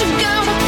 you go